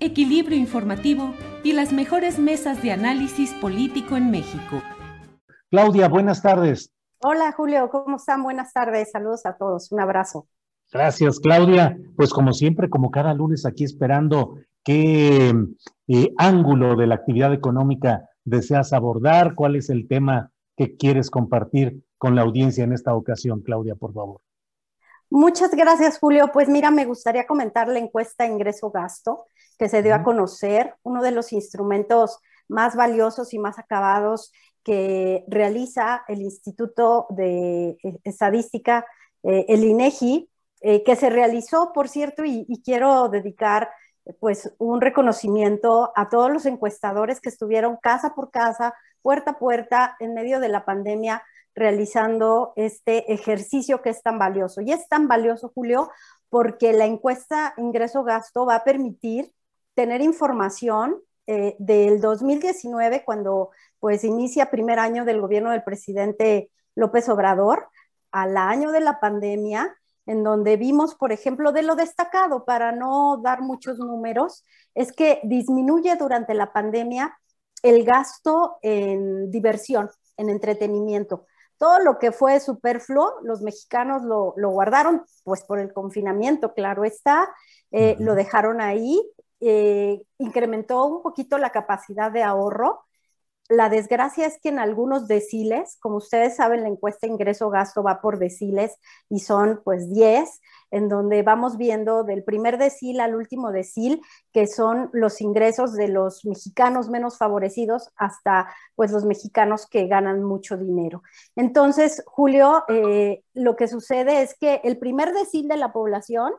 equilibrio informativo y las mejores mesas de análisis político en México. Claudia, buenas tardes. Hola Julio, ¿cómo están? Buenas tardes, saludos a todos, un abrazo. Gracias, Claudia. Pues como siempre, como cada lunes aquí esperando qué eh, ángulo de la actividad económica deseas abordar, cuál es el tema que quieres compartir con la audiencia en esta ocasión, Claudia, por favor. Muchas gracias, Julio. Pues mira, me gustaría comentar la encuesta ingreso-gasto que se dio a conocer, uno de los instrumentos más valiosos y más acabados que realiza el Instituto de Estadística, eh, el INEGI, eh, que se realizó, por cierto, y, y, quiero dedicar pues un reconocimiento a todos los encuestadores que estuvieron casa por casa, puerta a puerta, en medio de la pandemia, realizando este ejercicio que es tan valioso. Y es tan valioso, Julio, porque la encuesta ingreso-gasto va a permitir tener información eh, del 2019, cuando pues inicia primer año del gobierno del presidente López Obrador, al año de la pandemia, en donde vimos, por ejemplo, de lo destacado, para no dar muchos números, es que disminuye durante la pandemia el gasto en diversión, en entretenimiento. Todo lo que fue superfluo, los mexicanos lo, lo guardaron, pues por el confinamiento, claro está, eh, lo dejaron ahí eh, incrementó un poquito la capacidad de ahorro. La desgracia es que en algunos deciles, como ustedes saben, la encuesta ingreso-gasto va por deciles y son pues 10, en donde vamos viendo del primer decil al último decil, que son los ingresos de los mexicanos menos favorecidos hasta pues los mexicanos que ganan mucho dinero. Entonces, Julio, eh, lo que sucede es que el primer decil de la población,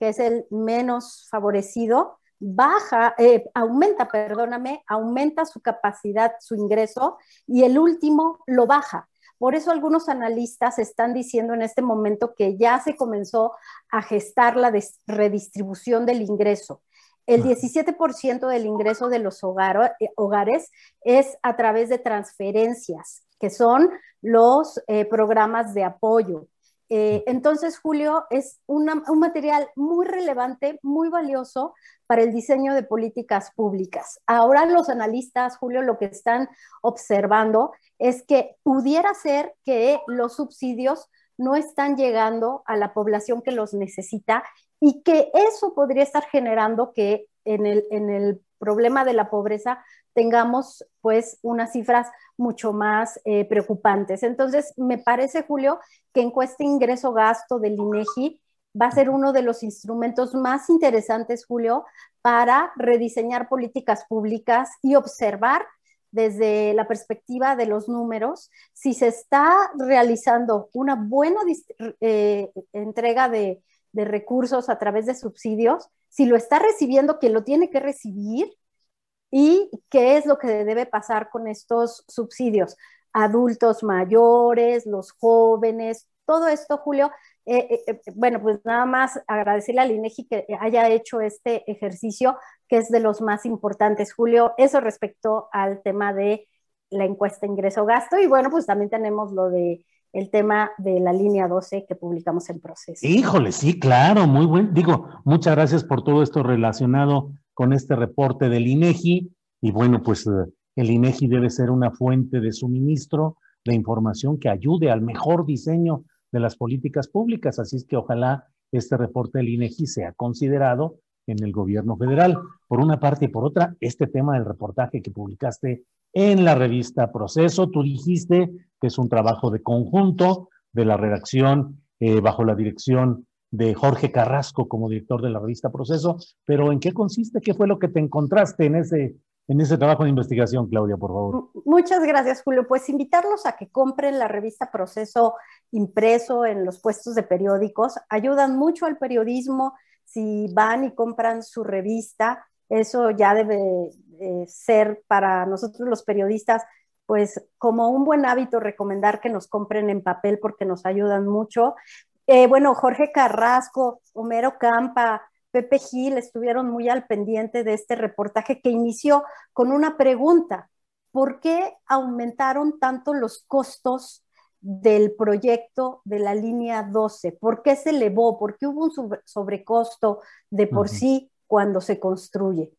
que es el menos favorecido, baja, eh, aumenta, perdóname, aumenta su capacidad, su ingreso, y el último lo baja. Por eso algunos analistas están diciendo en este momento que ya se comenzó a gestar la redistribución del ingreso. El 17% del ingreso de los eh, hogares es a través de transferencias, que son los eh, programas de apoyo. Eh, entonces, Julio, es un material muy relevante, muy valioso para el diseño de políticas públicas. Ahora los analistas, Julio, lo que están observando es que pudiera ser que los subsidios no están llegando a la población que los necesita y que eso podría estar generando que en el, en el problema de la pobreza tengamos pues unas cifras mucho más eh, preocupantes. Entonces, me parece, Julio, que encuesta ingreso-gasto del INEGI va a ser uno de los instrumentos más interesantes, Julio, para rediseñar políticas públicas y observar desde la perspectiva de los números si se está realizando una buena eh, entrega de, de recursos a través de subsidios, si lo está recibiendo que lo tiene que recibir y qué es lo que debe pasar con estos subsidios. Adultos mayores, los jóvenes, todo esto, Julio. Eh, eh, eh, bueno, pues nada más agradecerle al INEGI que haya hecho este ejercicio, que es de los más importantes, Julio. Eso respecto al tema de la encuesta ingreso-gasto. Y bueno, pues también tenemos lo de el tema de la línea 12 que publicamos en proceso. Híjole, sí, claro, muy buen. Digo, muchas gracias por todo esto relacionado con este reporte del INEGI. Y bueno, pues eh, el INEGI debe ser una fuente de suministro de información que ayude al mejor diseño de las políticas públicas. Así es que ojalá este reporte del INEGI sea considerado en el gobierno federal. Por una parte y por otra, este tema del reportaje que publicaste en la revista Proceso, tú dijiste que es un trabajo de conjunto de la redacción eh, bajo la dirección de Jorge Carrasco como director de la revista Proceso, pero ¿en qué consiste? ¿Qué fue lo que te encontraste en ese, en ese trabajo de investigación, Claudia, por favor? Muchas gracias, Julio. Pues invitarlos a que compren la revista Proceso impreso en los puestos de periódicos. Ayudan mucho al periodismo si van y compran su revista. Eso ya debe eh, ser para nosotros los periodistas pues como un buen hábito recomendar que nos compren en papel porque nos ayudan mucho. Eh, bueno, Jorge Carrasco, Homero Campa, Pepe Gil estuvieron muy al pendiente de este reportaje que inició con una pregunta. ¿Por qué aumentaron tanto los costos del proyecto de la línea 12? ¿Por qué se elevó? ¿Por qué hubo un sobrecosto de por sí cuando se construye?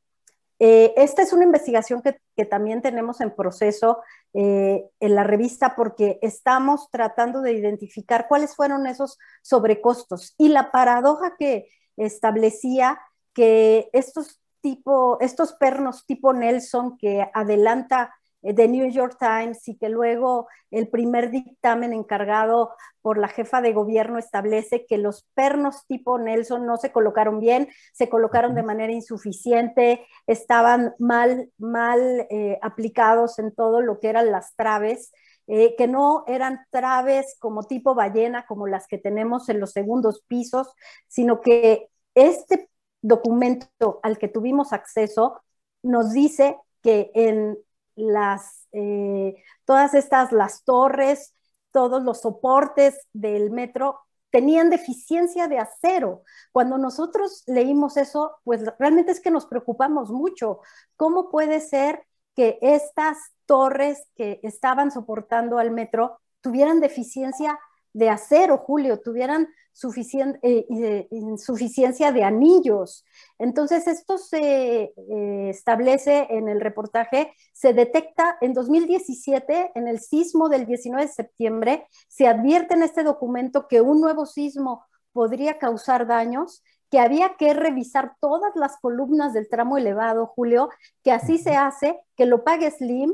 Eh, esta es una investigación que, también tenemos en proceso eh, en la revista porque estamos tratando de identificar cuáles fueron esos sobrecostos. Y la paradoja que establecía que estos, tipo, estos pernos tipo Nelson que adelanta de New York Times y que luego el primer dictamen encargado por la jefa de gobierno establece que los pernos tipo Nelson no se colocaron bien, se colocaron de manera insuficiente, estaban mal, mal eh, aplicados en todo lo que eran las traves. Eh, que no eran traves como tipo ballena, como las que tenemos en los segundos pisos, sino que este documento al que tuvimos acceso nos dice que en las, eh, todas estas, las torres, todos los soportes del metro tenían deficiencia de acero. Cuando nosotros leímos eso, pues realmente es que nos preocupamos mucho. ¿Cómo puede ser que estas torres que estaban soportando al metro tuvieran deficiencia de acero, Julio, tuvieran eh, insuficiencia de anillos. Entonces, esto se eh, establece en el reportaje, se detecta en 2017, en el sismo del 19 de septiembre, se advierte en este documento que un nuevo sismo podría causar daños que había que revisar todas las columnas del tramo elevado, Julio, que así se hace, que lo pague Slim,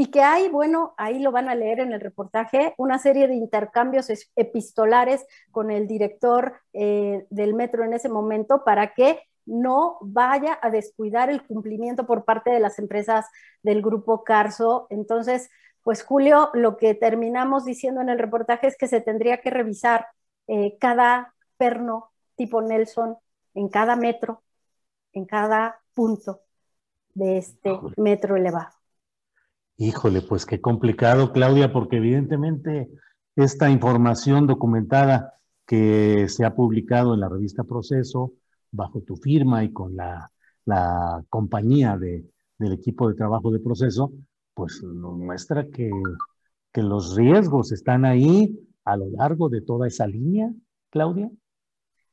y que hay, bueno, ahí lo van a leer en el reportaje, una serie de intercambios epistolares con el director eh, del metro en ese momento para que no vaya a descuidar el cumplimiento por parte de las empresas del grupo Carso. Entonces, pues Julio, lo que terminamos diciendo en el reportaje es que se tendría que revisar eh, cada perno tipo Nelson en cada metro, en cada punto de este metro elevado. Híjole, pues qué complicado, Claudia, porque evidentemente esta información documentada que se ha publicado en la revista Proceso, bajo tu firma y con la, compañía de, del equipo de trabajo de Proceso, pues nos muestra que, los riesgos están ahí a lo largo de toda esa línea, Claudia.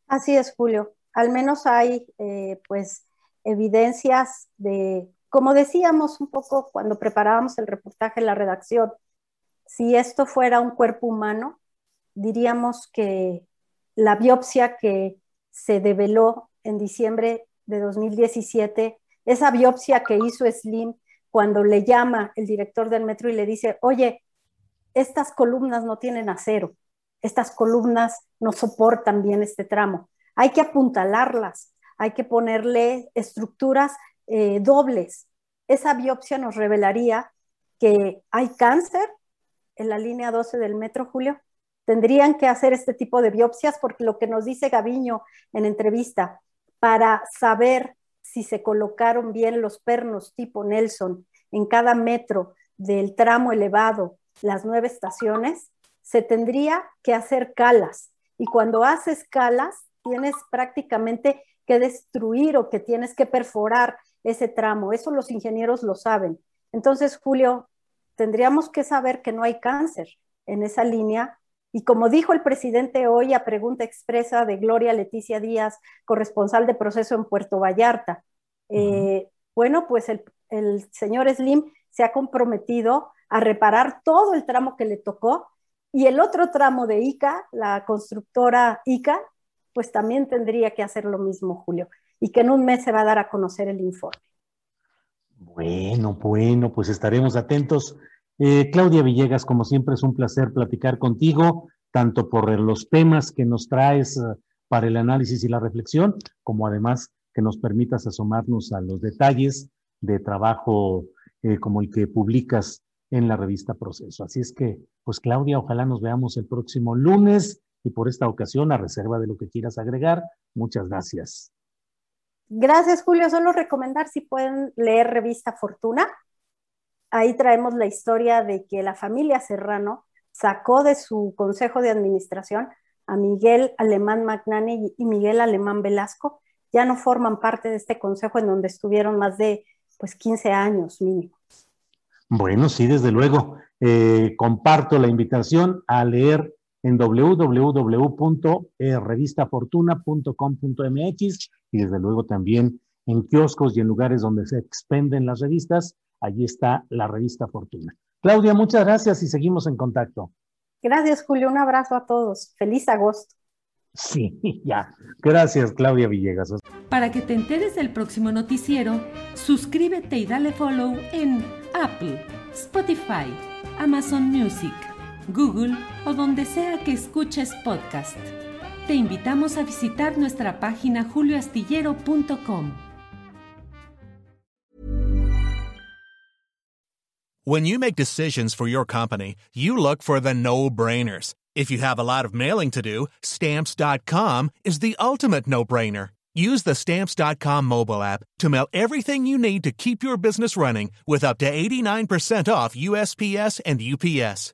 Así es, Julio. Al menos hay, eh, pues, evidencias de como decíamos un poco cuando preparábamos el reportaje en la redacción, si esto fuera un cuerpo humano, diríamos que la biopsia que se develó en diciembre de 2017, esa biopsia que hizo Slim cuando le llama el director del metro y le dice, oye, estas columnas no tienen acero, estas columnas no soportan bien este tramo, hay que apuntalarlas, hay que ponerle estructuras eh, dobles. Esa biopsia nos revelaría que hay cáncer en la línea 12 del metro, Julio. Tendrían que hacer este tipo de biopsias porque lo que nos dice Gaviño en entrevista, para saber si se colocaron bien los pernos tipo Nelson en cada metro del tramo elevado, las nueve estaciones, se tendría que hacer calas. Y cuando haces calas, tienes prácticamente que destruir o que tienes que perforar ese tramo. Eso los ingenieros lo saben. Entonces, Julio, tendríamos que saber que no hay cáncer, en esa línea. Y como dijo el presidente hoy a pregunta expresa de Gloria Leticia Díaz, corresponsal de proceso en Puerto Vallarta, eh, bueno, pues el, el señor Slim se ha comprometido a reparar todo el tramo que le tocó y el otro tramo de ICA, la constructora ICA, pues también tendría que hacer lo mismo, Julio, y que en un mes se va a dar a conocer el informe. Bueno, bueno, pues estaremos atentos. Eh, Claudia Villegas, como siempre es un placer platicar contigo, tanto por los temas que nos traes uh, para el análisis y la reflexión, como además que nos permitas asomarnos a los detalles de trabajo eh, como el que publicas en la revista Proceso. Así es que, pues Claudia, ojalá nos veamos el próximo lunes y por esta ocasión, a reserva de lo que quieras agregar, muchas gracias. Gracias, Julio. Solo recomendar si pueden leer revista Fortuna. Ahí traemos la historia de que la familia Serrano sacó de su consejo de administración a Miguel Alemán Magnani y Miguel Alemán Velasco. Ya no forman parte de este consejo en donde estuvieron más de pues 15 años mínimo. Bueno, sí, desde luego. Eh, comparto la invitación a leer en www.revistafortuna.com.mx y desde luego también en kioscos y en lugares donde se expenden las revistas. Allí está la revista Fortuna. Claudia, muchas gracias y seguimos en contacto. Gracias, Julio. Un abrazo a todos. Feliz agosto. Sí, ya. Gracias, Claudia Villegas. Para que te enteres del próximo noticiero, suscríbete y dale follow en Apple, Spotify, Amazon Music, Google o donde sea que escuches podcast. Te invitamos a visitar nuestra página julioastillero.com. When you make decisions for your company, you look for the no-brainers. If you have a lot of mailing to do, stamps.com is the ultimate no-brainer. Use the Stamps.com mobile app to mail everything you need to keep your business running with up to 89% off USPS and UPS.